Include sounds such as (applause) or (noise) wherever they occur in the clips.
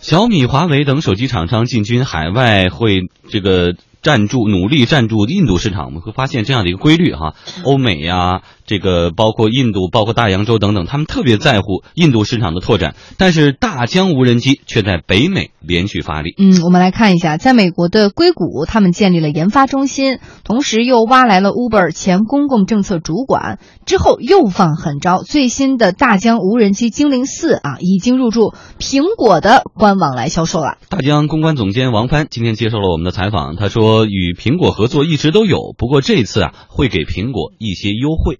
小米、华为等手机厂商进军海外，会这个。占住努力占住印度市场，我们会发现这样的一个规律哈，欧美呀，这个包括印度，包括大洋洲等等，他们特别在乎印度市场的拓展，但是大疆无人机却在北美连续发力。嗯，我们来看一下，在美国的硅谷，他们建立了研发中心，同时又挖来了 Uber 前公共政策主管，之后又放狠招，最新的大疆无人机精灵四啊，已经入驻苹果的官网来销售了。大疆公关总监王帆今天接受了我们的采访，他说。说与苹果合作一直都有，不过这次啊会给苹果一些优惠。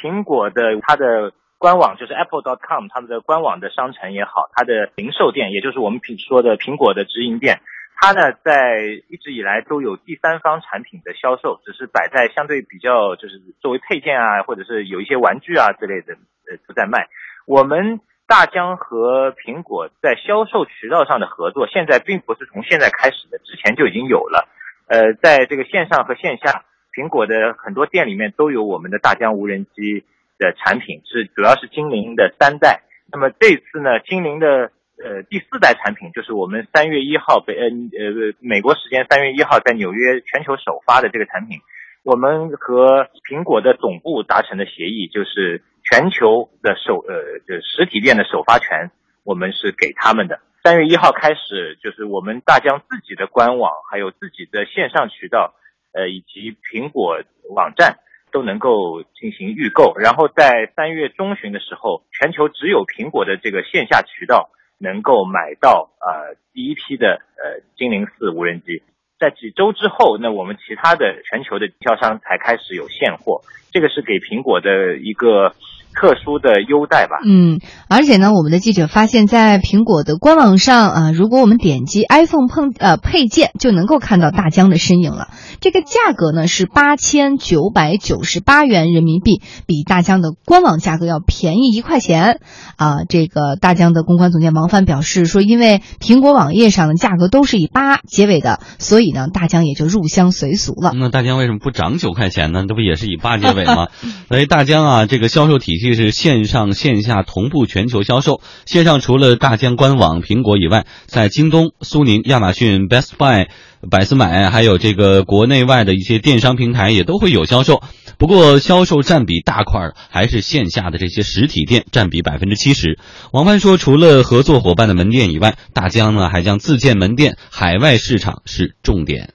苹果的它的官网就是 apple.com，他们的官网的商城也好，它的零售店，也就是我们平说的苹果的直营店，它呢在一直以来都有第三方产品的销售，只是摆在相对比较就是作为配件啊，或者是有一些玩具啊之类的呃不在卖。我们。大疆和苹果在销售渠道上的合作，现在并不是从现在开始的，之前就已经有了。呃，在这个线上和线下，苹果的很多店里面都有我们的大疆无人机的产品，是主要是精灵的三代。那么这次呢，精灵的呃第四代产品，就是我们三月一号北呃呃美国时间三月一号在纽约全球首发的这个产品，我们和苹果的总部达成的协议就是。全球的首呃，就实体店的首发权，我们是给他们的。三月一号开始，就是我们大疆自己的官网，还有自己的线上渠道，呃，以及苹果网站都能够进行预购。然后在三月中旬的时候，全球只有苹果的这个线下渠道能够买到呃第一批的呃精灵四无人机。在几周之后，那我们其他的全球的经销商才开始有现货。这个是给苹果的一个。特殊的优待吧。嗯，而且呢，我们的记者发现，在苹果的官网上啊，如果我们点击 iPhone 碰呃配件，就能够看到大疆的身影了。这个价格呢是八千九百九十八元人民币，比大疆的官网价格要便宜一块钱。啊，这个大疆的公关总监王帆表示说，因为苹果网页上的价格都是以八结尾的，所以呢，大疆也就入乡随俗了。那大疆为什么不涨九块钱呢？这不也是以八结尾吗？所 (laughs) 以大疆啊，这个销售体系。是线上线下同步全球销售。线上除了大疆官网、苹果以外，在京东、苏宁、亚马逊、Best Buy、百思买，还有这个国内外的一些电商平台也都会有销售。不过，销售占比大块还是线下的这些实体店，占比百分之七十。王帆说，除了合作伙伴的门店以外，大疆呢还将自建门店，海外市场是重点。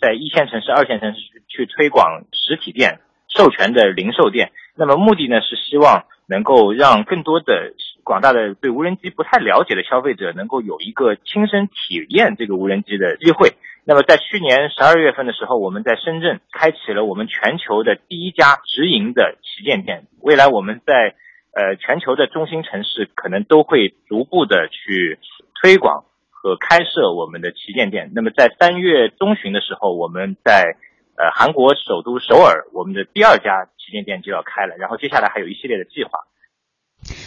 在一线城市、二线城市去推广实体店、授权的零售店。那么目的呢是希望能够让更多的广大的对无人机不太了解的消费者能够有一个亲身体验这个无人机的机会。那么在去年十二月份的时候，我们在深圳开启了我们全球的第一家直营的旗舰店。未来我们在呃全球的中心城市可能都会逐步的去推广和开设我们的旗舰店。那么在三月中旬的时候，我们在呃韩国首都首尔，我们的第二家。旗舰店就要开了，然后接下来还有一系列的计划。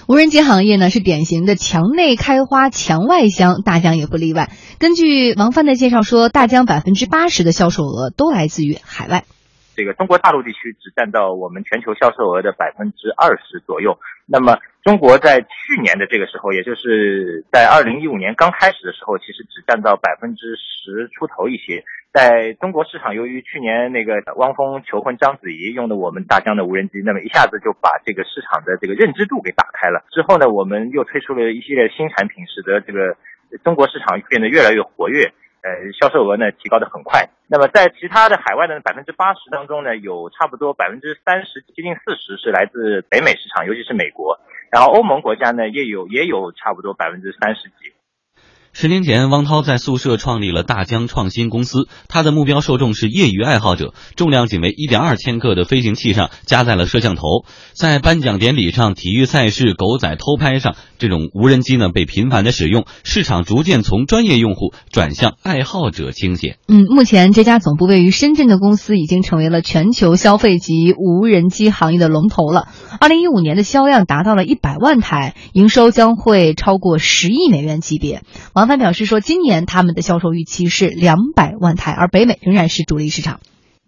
无人机行业呢是典型的墙内开花墙外香，大疆也不例外。根据王帆的介绍说，大疆百分之八十的销售额都来自于海外。这个中国大陆地区只占到我们全球销售额的百分之二十左右。那么中国在去年的这个时候，也就是在二零一五年刚开始的时候，其实只占到百分之十出头一些。在中国市场，由于去年那个汪峰求婚章子怡用的我们大疆的无人机，那么一下子就把这个市场的这个认知度给打开了。之后呢，我们又推出了一系列新产品，使得这个中国市场变得越来越活跃。呃，销售额呢提高的很快。那么在其他的海外的百分之八十当中呢，有差不多百分之三十，接近四十是来自北美市场，尤其是美国。然后欧盟国家呢也有也有差不多百分之三十几。十年前，汪涛在宿舍创立了大疆创新公司。他的目标受众是业余爱好者，重量仅为一点二千克的飞行器上加载了摄像头。在颁奖典礼上、体育赛事、狗仔偷拍上，这种无人机呢被频繁的使用，市场逐渐从专业用户转向爱好者倾斜。嗯，目前这家总部位于深圳的公司已经成为了全球消费级无人机行业的龙头了。二零一五年的销量达到了一百万台，营收将会超过十亿美元级别。王。他表示说，今年他们的销售预期是两百万台，而北美仍然是主力市场。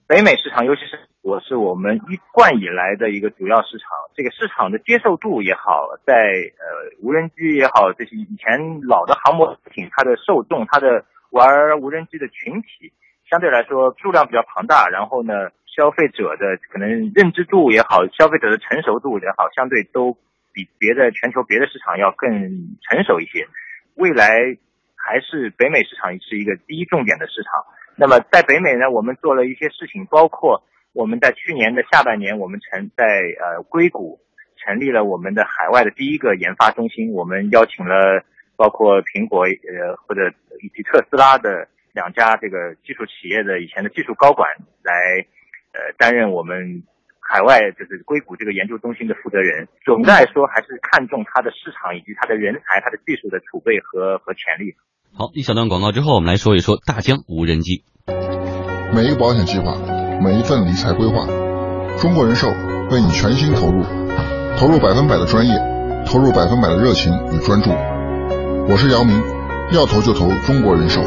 北美市场，尤其是我是我们一贯以来的一个主要市场，这个市场的接受度也好，在呃无人机也好，这些以前老的航模艇，它的受众，它的玩无人机的群体相对来说数量比较庞大，然后呢，消费者的可能认知度也好，消费者的成熟度也好，相对都比别的全球别的市场要更成熟一些。未来还是北美市场是一个第一重点的市场。那么在北美呢，我们做了一些事情，包括。我们在去年的下半年，我们成在呃硅谷成立了我们的海外的第一个研发中心。我们邀请了包括苹果呃或者以及特斯拉的两家这个技术企业的以前的技术高管来呃担任我们海外就是硅谷这个研究中心的负责人。总的来说，还是看重它的市场以及它的人才、它的技术的储备和和潜力。好，一小段广告之后，我们来说一说大疆无人机。每一个保险计划。每一份理财规划，中国人寿为你全心投入，投入百分百的专业，投入百分百的热情与专注。我是姚明，要投就投中国人寿。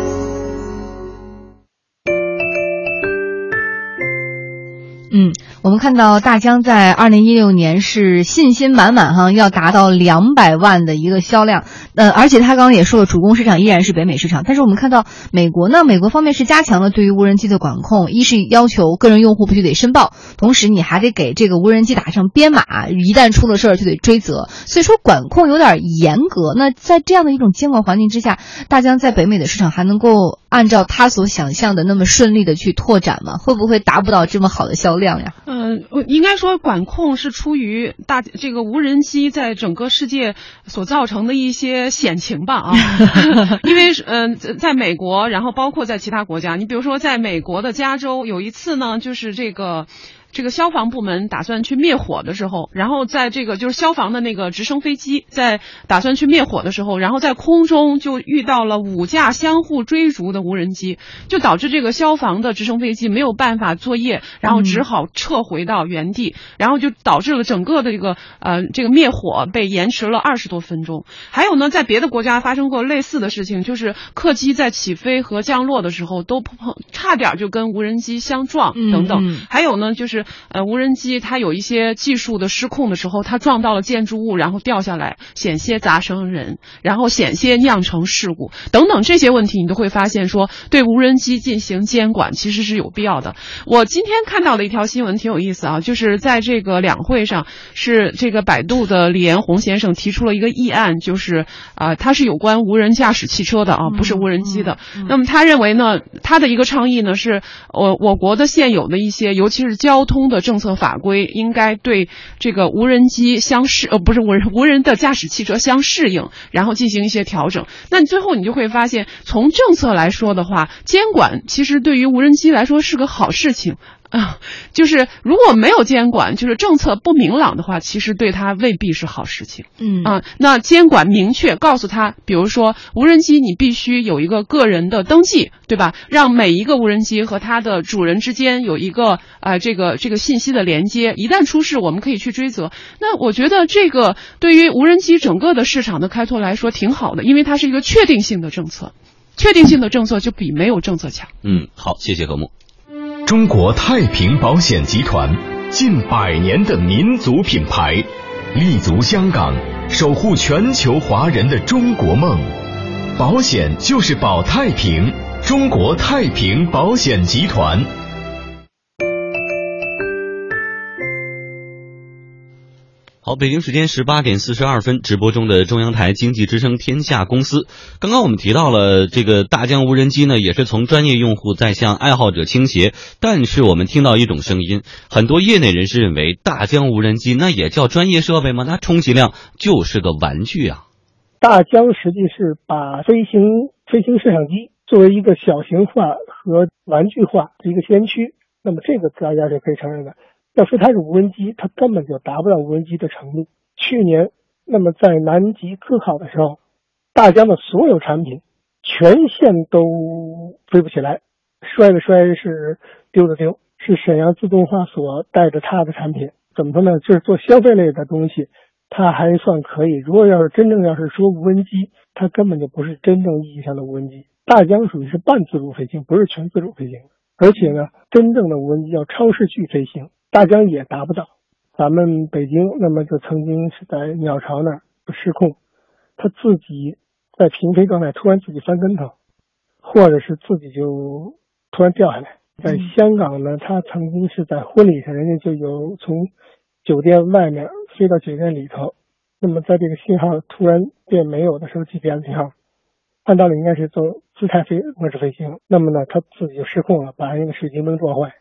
我们看到大疆在二零一六年是信心满满哈，要达到两百万的一个销量。呃，而且他刚刚也说了，主攻市场依然是北美市场。但是我们看到美国呢，美国方面是加强了对于无人机的管控，一是要求个人用户必须得申报，同时你还得给这个无人机打上编码，一旦出了事儿就得追责。所以说管控有点严格。那在这样的一种监管环境之下，大疆在北美的市场还能够按照他所想象的那么顺利的去拓展吗？会不会达不到这么好的销量呀？嗯，应该说管控是出于大这个无人机在整个世界所造成的一些险情吧啊，(laughs) 因为嗯，在美国，然后包括在其他国家，你比如说在美国的加州，有一次呢，就是这个。这个消防部门打算去灭火的时候，然后在这个就是消防的那个直升飞机在打算去灭火的时候，然后在空中就遇到了五架相互追逐的无人机，就导致这个消防的直升飞机没有办法作业，然后只好撤回到原地，然后就导致了整个的这个呃这个灭火被延迟了二十多分钟。还有呢，在别的国家发生过类似的事情，就是客机在起飞和降落的时候都碰差点就跟无人机相撞等等。还有呢，就是。呃，无人机它有一些技术的失控的时候，它撞到了建筑物，然后掉下来，险些砸伤人，然后险些酿成事故等等这些问题，你都会发现说，对无人机进行监管其实是有必要的。我今天看到的一条新闻挺有意思啊，就是在这个两会上，是这个百度的李彦宏先生提出了一个议案，就是啊，他是有关无人驾驶汽车的啊，不是无人机的。那么他认为呢，他的一个倡议呢，是我我国的现有的一些，尤其是交通。通的政策法规应该对这个无人机相适，呃，不是无人无人的驾驶汽车相适应，然后进行一些调整。那你最后你就会发现，从政策来说的话，监管其实对于无人机来说是个好事情。啊，(laughs) 就是如果没有监管，就是政策不明朗的话，其实对他未必是好事情。嗯啊，那监管明确告诉他，比如说无人机你必须有一个个人的登记，对吧？让每一个无人机和它的主人之间有一个啊这个这个信息的连接，一旦出事，我们可以去追责。那我觉得这个对于无人机整个的市场的开拓来说挺好的，因为它是一个确定性的政策，确定性的政策就比没有政策强。嗯，好，谢谢何木。中国太平保险集团近百年的民族品牌，立足香港，守护全球华人的中国梦。保险就是保太平，中国太平保险集团。好，北京时间十八点四十二分，直播中的中央台经济之声天下公司。刚刚我们提到了这个大疆无人机呢，也是从专业用户在向爱好者倾斜。但是我们听到一种声音，很多业内人士认为，大疆无人机那也叫专业设备吗？那充其量就是个玩具啊。大疆实际是把飞行飞行摄像机作为一个小型化和玩具化的一个先驱，那么这个大家是可以承认的。要说它是无人机，它根本就达不到无人机的程度。去年，那么在南极科考的时候，大疆的所有产品全线都飞不起来，摔的摔是丢的丢，是沈阳自动化所带着它的产品。怎么说呢？就是做消费类的东西，它还算可以。如果要是真正要是说无人机，它根本就不是真正意义上的无人机。大疆属于是半自主飞行，不是全自主飞行。而且呢，真正的无人机要超视距飞行，大疆也达不到。咱们北京那么就曾经是在鸟巢那儿失控，他自己在平飞状态突然自己翻跟头，或者是自己就突然掉下来。在香港呢，他曾经是在婚礼上，人家就有从酒店外面飞到酒店里头，那么在这个信号突然变没有的时候，GPS 信号，按道理应该是做姿态飞模式飞行，那么呢，他自己就失控了，把那个水晶灯撞坏。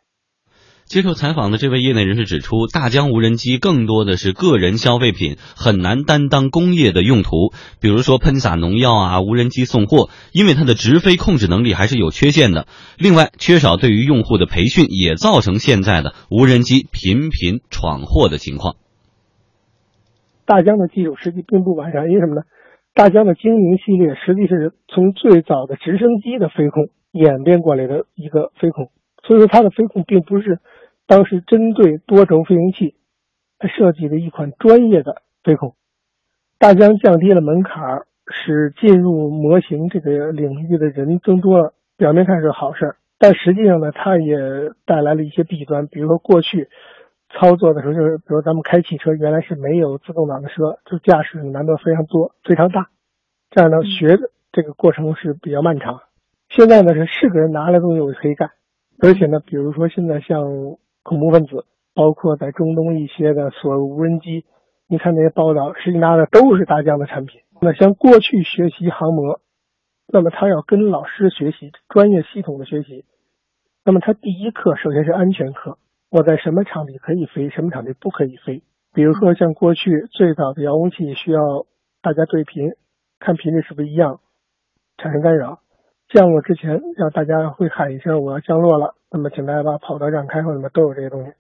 接受采访的这位业内人士指出，大疆无人机更多的是个人消费品，很难担当工业的用途。比如说喷洒农药啊，无人机送货，因为它的直飞控制能力还是有缺陷的。另外，缺少对于用户的培训，也造成现在的无人机频频闯祸的情况。大疆的技术实际并不完善，因为什么呢？大疆的精灵系列实际是从最早的直升机的飞控演变过来的一个飞控，所以说它的飞控并不是。当时针对多轴飞行器，它设计了一款专业的飞控。大疆降低了门槛，使进入模型这个领域的人增多了。表面看是好事，但实际上呢，它也带来了一些弊端。比如说，过去操作的时候，就是比如咱们开汽车，原来是没有自动挡的车，就驾驶难度非常多、非常大。这样呢，学的这个过程是比较漫长。现在呢，是是个人拿来东西我就可以干，而且呢，比如说现在像。恐怖分子，包括在中东一些的所谓无人机，你看那些报道，实际拿的都是大疆的产品。那像过去学习航模，那么他要跟老师学习专业系统的学习，那么他第一课首先是安全课，我在什么场地可以飞，什么场地不可以飞。比如说像过去最早的遥控器需要大家对频，看频率是不是一样，产生干扰。降落之前，让大家会喊一声“我要降落了”，那么请大家把跑道让开，或者什么都有这些东西。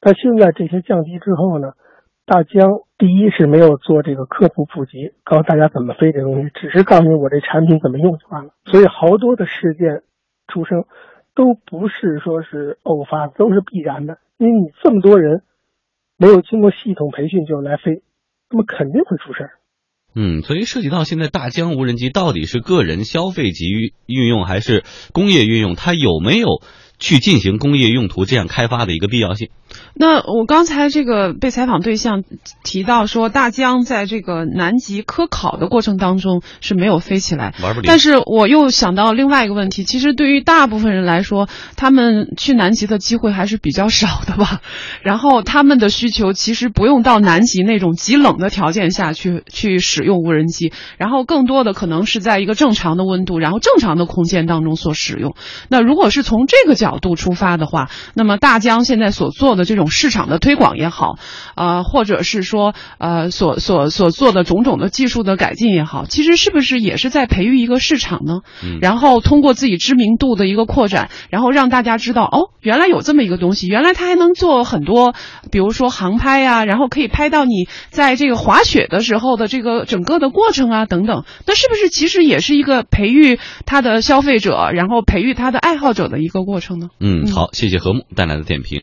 但现在这些降低之后呢，大疆第一是没有做这个科普普及，告诉大家怎么飞这东西，只是告诉你我这产品怎么用就完了。所以好多的事件出生，都不是说是偶发，都是必然的。因为你这么多人没有经过系统培训就来飞，那么肯定会出事儿。嗯，所以涉及到现在大疆无人机到底是个人消费级运用还是工业运用，它有没有？去进行工业用途这样开发的一个必要性。那我刚才这个被采访对象提到说，大疆在这个南极科考的过程当中是没有飞起来，玩不但是我又想到另外一个问题，其实对于大部分人来说，他们去南极的机会还是比较少的吧。(laughs) 然后他们的需求其实不用到南极那种极冷的条件下去去使用无人机，然后更多的可能是在一个正常的温度，然后正常的空间当中所使用。那如果是从这个角，角度出发的话，那么大疆现在所做的这种市场的推广也好，呃，或者是说呃所所所做的种种的技术的改进也好，其实是不是也是在培育一个市场呢？嗯，然后通过自己知名度的一个扩展，然后让大家知道哦，原来有这么一个东西，原来它还能做很多，比如说航拍呀，然后可以拍到你在这个滑雪的时候的这个整个的过程啊等等，那是不是其实也是一个培育它的消费者，然后培育它的爱好者的一个过程呢？嗯，好，谢谢何木带来的点评。